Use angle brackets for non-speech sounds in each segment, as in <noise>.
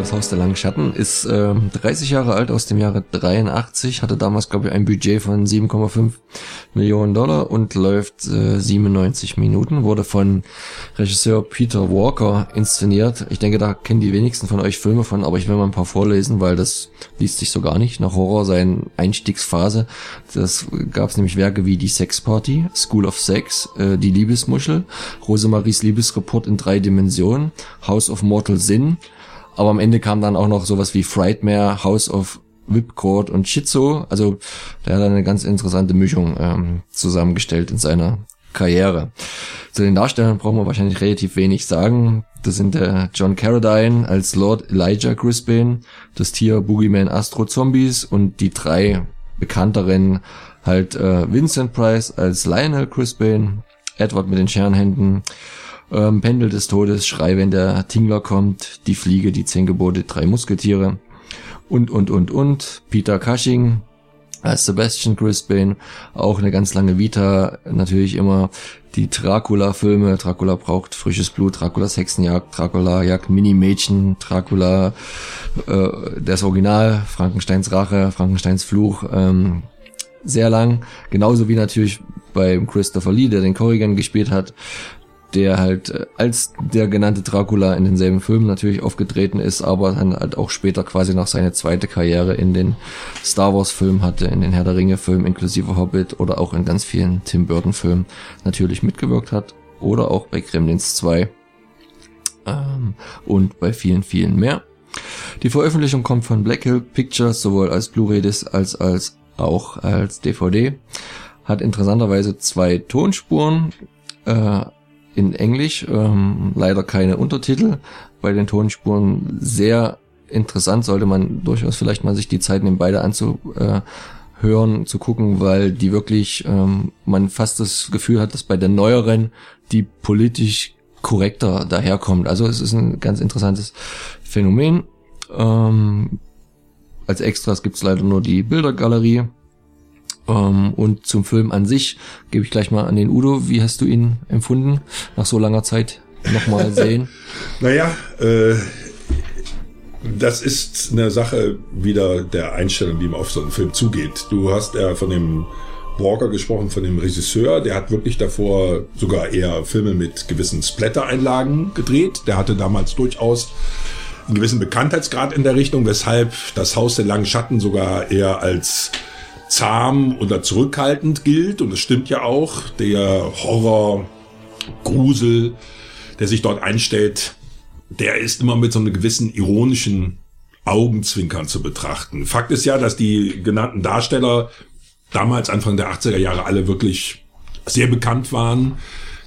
Das Haus der langen Schatten ist äh, 30 Jahre alt aus dem Jahre 83, hatte damals, glaube ich, ein Budget von 7,5 Millionen Dollar und läuft äh, 97 Minuten, wurde von Regisseur Peter Walker inszeniert. Ich denke, da kennen die wenigsten von euch Filme von, aber ich will mal ein paar vorlesen, weil das liest sich so gar nicht. Nach Horror sein Einstiegsphase. Das gab es nämlich Werke wie Die Sex Party, School of Sex, äh, Die Liebesmuschel, Rosemaries Liebesreport in drei Dimensionen, House of Mortal Sin, aber am Ende kam dann auch noch sowas wie Frightmare, House of Whipcord und Schizo. Also der hat eine ganz interessante Mischung ähm, zusammengestellt in seiner Karriere. Zu den Darstellern brauchen wir wahrscheinlich relativ wenig sagen. Das sind der John Carradine als Lord Elijah Grisbane, das Tier Boogeyman Astro Zombies und die drei bekannteren halt äh, Vincent Price als Lionel Grisbane, Edward mit den Scherenhänden, ähm, Pendel des Todes, Schrei, wenn der Tingler kommt, die Fliege, die zehn Gebote, drei Musketiere und, und, und, und. Peter Cushing als Sebastian Grisbane, auch eine ganz lange Vita, natürlich immer die Dracula-Filme, Dracula braucht frisches Blut, Draculas Hexenjagd, Dracula jagt Mini-Mädchen, Dracula, äh, das Original, Frankensteins Rache, Frankensteins Fluch, ähm, sehr lang, genauso wie natürlich beim Christopher Lee, der den Corrigan gespielt hat, der halt äh, als der genannte Dracula in denselben Filmen natürlich aufgetreten ist, aber dann halt auch später quasi noch seine zweite Karriere in den Star Wars Filmen hatte, in den Herr der Ringe Filmen inklusive Hobbit oder auch in ganz vielen Tim Burton Filmen natürlich mitgewirkt hat oder auch bei Gremlins 2 ähm, und bei vielen, vielen mehr. Die Veröffentlichung kommt von Black Hill Pictures sowohl als Blu-ray als als auch als DVD. Hat interessanterweise zwei Tonspuren. Äh, in Englisch, ähm, leider keine Untertitel. Bei den Tonspuren sehr interessant, sollte man durchaus vielleicht mal sich die Zeit nehmen, beide anzuhören, zu gucken, weil die wirklich, ähm, man fast das Gefühl hat, dass bei der neueren die politisch korrekter daherkommt. Also es ist ein ganz interessantes Phänomen. Ähm, als Extras gibt's leider nur die Bildergalerie. Ähm, und zum Film an sich gebe ich gleich mal an den Udo. Wie hast du ihn empfunden nach so langer Zeit nochmal <laughs> sehen? naja, äh, das ist eine Sache wieder der Einstellung, wie man auf so einen Film zugeht. Du hast ja von dem Walker gesprochen, von dem Regisseur. Der hat wirklich davor sogar eher Filme mit gewissen Splatter-Einlagen gedreht. Der hatte damals durchaus einen gewissen Bekanntheitsgrad in der Richtung, weshalb das Haus der langen Schatten sogar eher als zahm oder zurückhaltend gilt. Und es stimmt ja auch. Der Horror, Grusel, der sich dort einstellt, der ist immer mit so einem gewissen ironischen Augenzwinkern zu betrachten. Fakt ist ja, dass die genannten Darsteller damals Anfang der 80er Jahre alle wirklich sehr bekannt waren,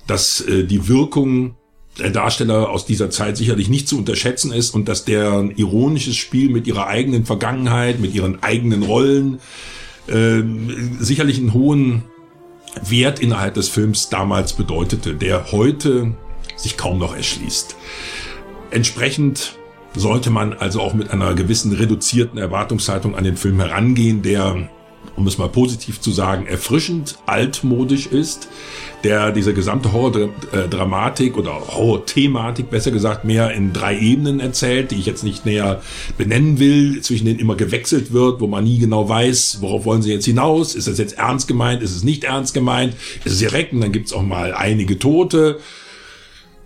dass äh, die Wirkung der Darsteller aus dieser Zeit sicherlich nicht zu unterschätzen ist und dass deren ironisches Spiel mit ihrer eigenen Vergangenheit, mit ihren eigenen Rollen, äh, sicherlich einen hohen Wert innerhalb des Films damals bedeutete, der heute sich kaum noch erschließt. Entsprechend sollte man also auch mit einer gewissen reduzierten Erwartungshaltung an den Film herangehen, der um es mal positiv zu sagen, erfrischend altmodisch ist, der diese gesamte Horror-Dramatik oder Horror-Thematik, besser gesagt, mehr in drei Ebenen erzählt, die ich jetzt nicht näher benennen will, zwischen denen immer gewechselt wird, wo man nie genau weiß, worauf wollen sie jetzt hinaus, ist das jetzt ernst gemeint, ist es nicht ernst gemeint, ist es direkt? Und dann gibt's auch mal einige Tote,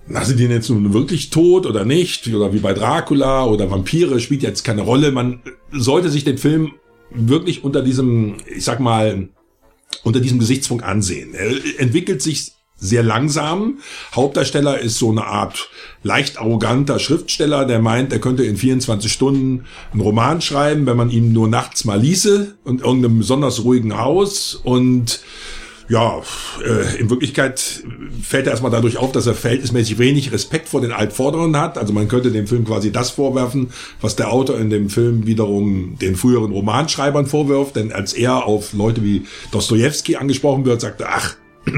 na, sind die jetzt nun wirklich tot oder nicht? Oder wie bei Dracula oder Vampire spielt jetzt keine Rolle. Man sollte sich den Film wirklich unter diesem, ich sag mal, unter diesem Gesichtspunkt ansehen. Er entwickelt sich sehr langsam. Hauptdarsteller ist so eine Art leicht arroganter Schriftsteller, der meint, er könnte in 24 Stunden einen Roman schreiben, wenn man ihn nur nachts mal ließe und irgendeinem besonders ruhigen Haus und ja, äh, in Wirklichkeit fällt er erstmal dadurch auf, dass er verhältnismäßig wenig Respekt vor den Altvorderern hat. Also man könnte dem Film quasi das vorwerfen, was der Autor in dem Film wiederum den früheren Romanschreibern vorwirft. Denn als er auf Leute wie Dostoevsky angesprochen wird, sagt er, ach, <clears throat>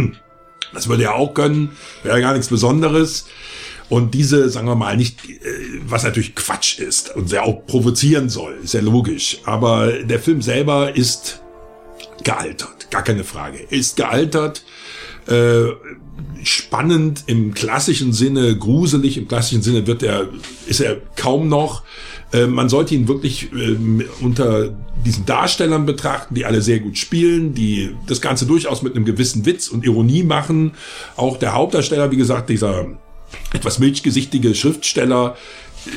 das würde er auch können, wäre gar nichts Besonderes. Und diese, sagen wir mal, nicht, äh, was natürlich Quatsch ist und sehr auch provozieren soll, ist ja logisch. Aber der Film selber ist gealtert, gar keine Frage. Ist gealtert, äh, spannend im klassischen Sinne, gruselig im klassischen Sinne wird er, ist er kaum noch. Äh, man sollte ihn wirklich äh, unter diesen Darstellern betrachten, die alle sehr gut spielen, die das Ganze durchaus mit einem gewissen Witz und Ironie machen. Auch der Hauptdarsteller, wie gesagt, dieser etwas milchgesichtige Schriftsteller,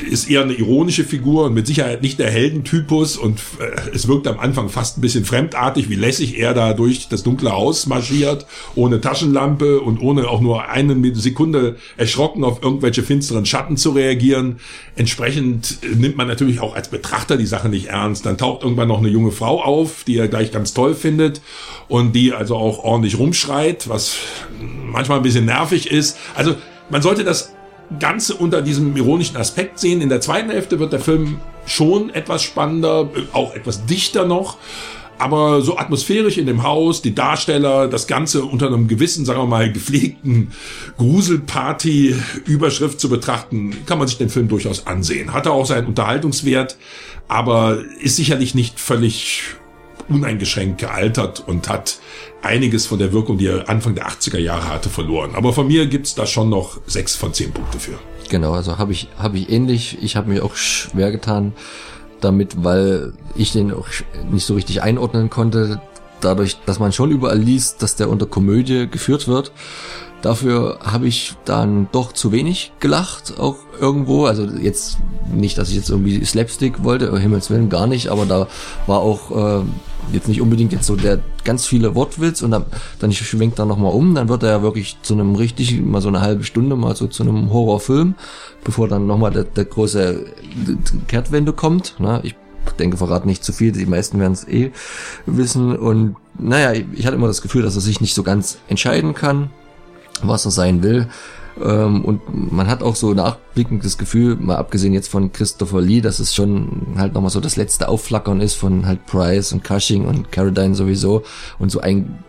ist eher eine ironische Figur und mit Sicherheit nicht der Heldentypus und äh, es wirkt am Anfang fast ein bisschen fremdartig, wie lässig er da durch das dunkle Haus marschiert, ohne Taschenlampe und ohne auch nur eine Sekunde erschrocken auf irgendwelche finsteren Schatten zu reagieren. Entsprechend äh, nimmt man natürlich auch als Betrachter die Sache nicht ernst. Dann taucht irgendwann noch eine junge Frau auf, die er gleich ganz toll findet und die also auch ordentlich rumschreit, was manchmal ein bisschen nervig ist. Also man sollte das Ganze unter diesem ironischen Aspekt sehen. In der zweiten Hälfte wird der Film schon etwas spannender, auch etwas dichter noch. Aber so atmosphärisch in dem Haus, die Darsteller, das Ganze unter einem gewissen, sagen wir mal, gepflegten Gruselparty-Überschrift zu betrachten, kann man sich den Film durchaus ansehen. Hat er auch seinen Unterhaltungswert, aber ist sicherlich nicht völlig uneingeschränkt gealtert und hat einiges von der Wirkung, die er Anfang der 80er Jahre hatte, verloren. Aber von mir gibt's da schon noch sechs von zehn Punkte für. Genau, also habe ich, hab ich ähnlich. Ich habe mir auch schwer getan damit, weil ich den auch nicht so richtig einordnen konnte. Dadurch, dass man schon überall liest, dass der unter Komödie geführt wird. Dafür habe ich dann doch zu wenig gelacht, auch irgendwo. Also jetzt nicht, dass ich jetzt irgendwie Slapstick wollte, um Himmels Willen gar nicht, aber da war auch äh, jetzt nicht unbedingt jetzt so der ganz viele Wortwitz und dann, dann schwenkt er nochmal um, dann wird er ja wirklich zu einem richtig, mal so eine halbe Stunde, mal so zu einem Horrorfilm, bevor dann nochmal der, der große Kehrtwende kommt. Ne? Ich denke, verrate nicht zu viel, die meisten werden es eh wissen. Und naja, ich hatte immer das Gefühl, dass er sich nicht so ganz entscheiden kann was er sein will. Ähm, und man hat auch so nachblickend das Gefühl, mal abgesehen jetzt von Christopher Lee, dass es schon halt nochmal so das letzte Aufflackern ist von halt Price und Cushing und Carradine sowieso und so ein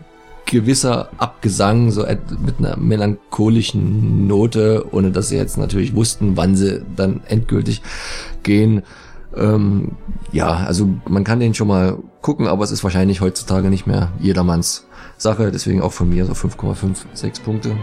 gewisser Abgesang, so mit einer melancholischen Note, ohne dass sie jetzt natürlich wussten, wann sie dann endgültig gehen. Ähm, ja, also man kann den schon mal gucken, aber es ist wahrscheinlich heutzutage nicht mehr jedermanns Sache. Deswegen auch von mir so 5,56 Punkte.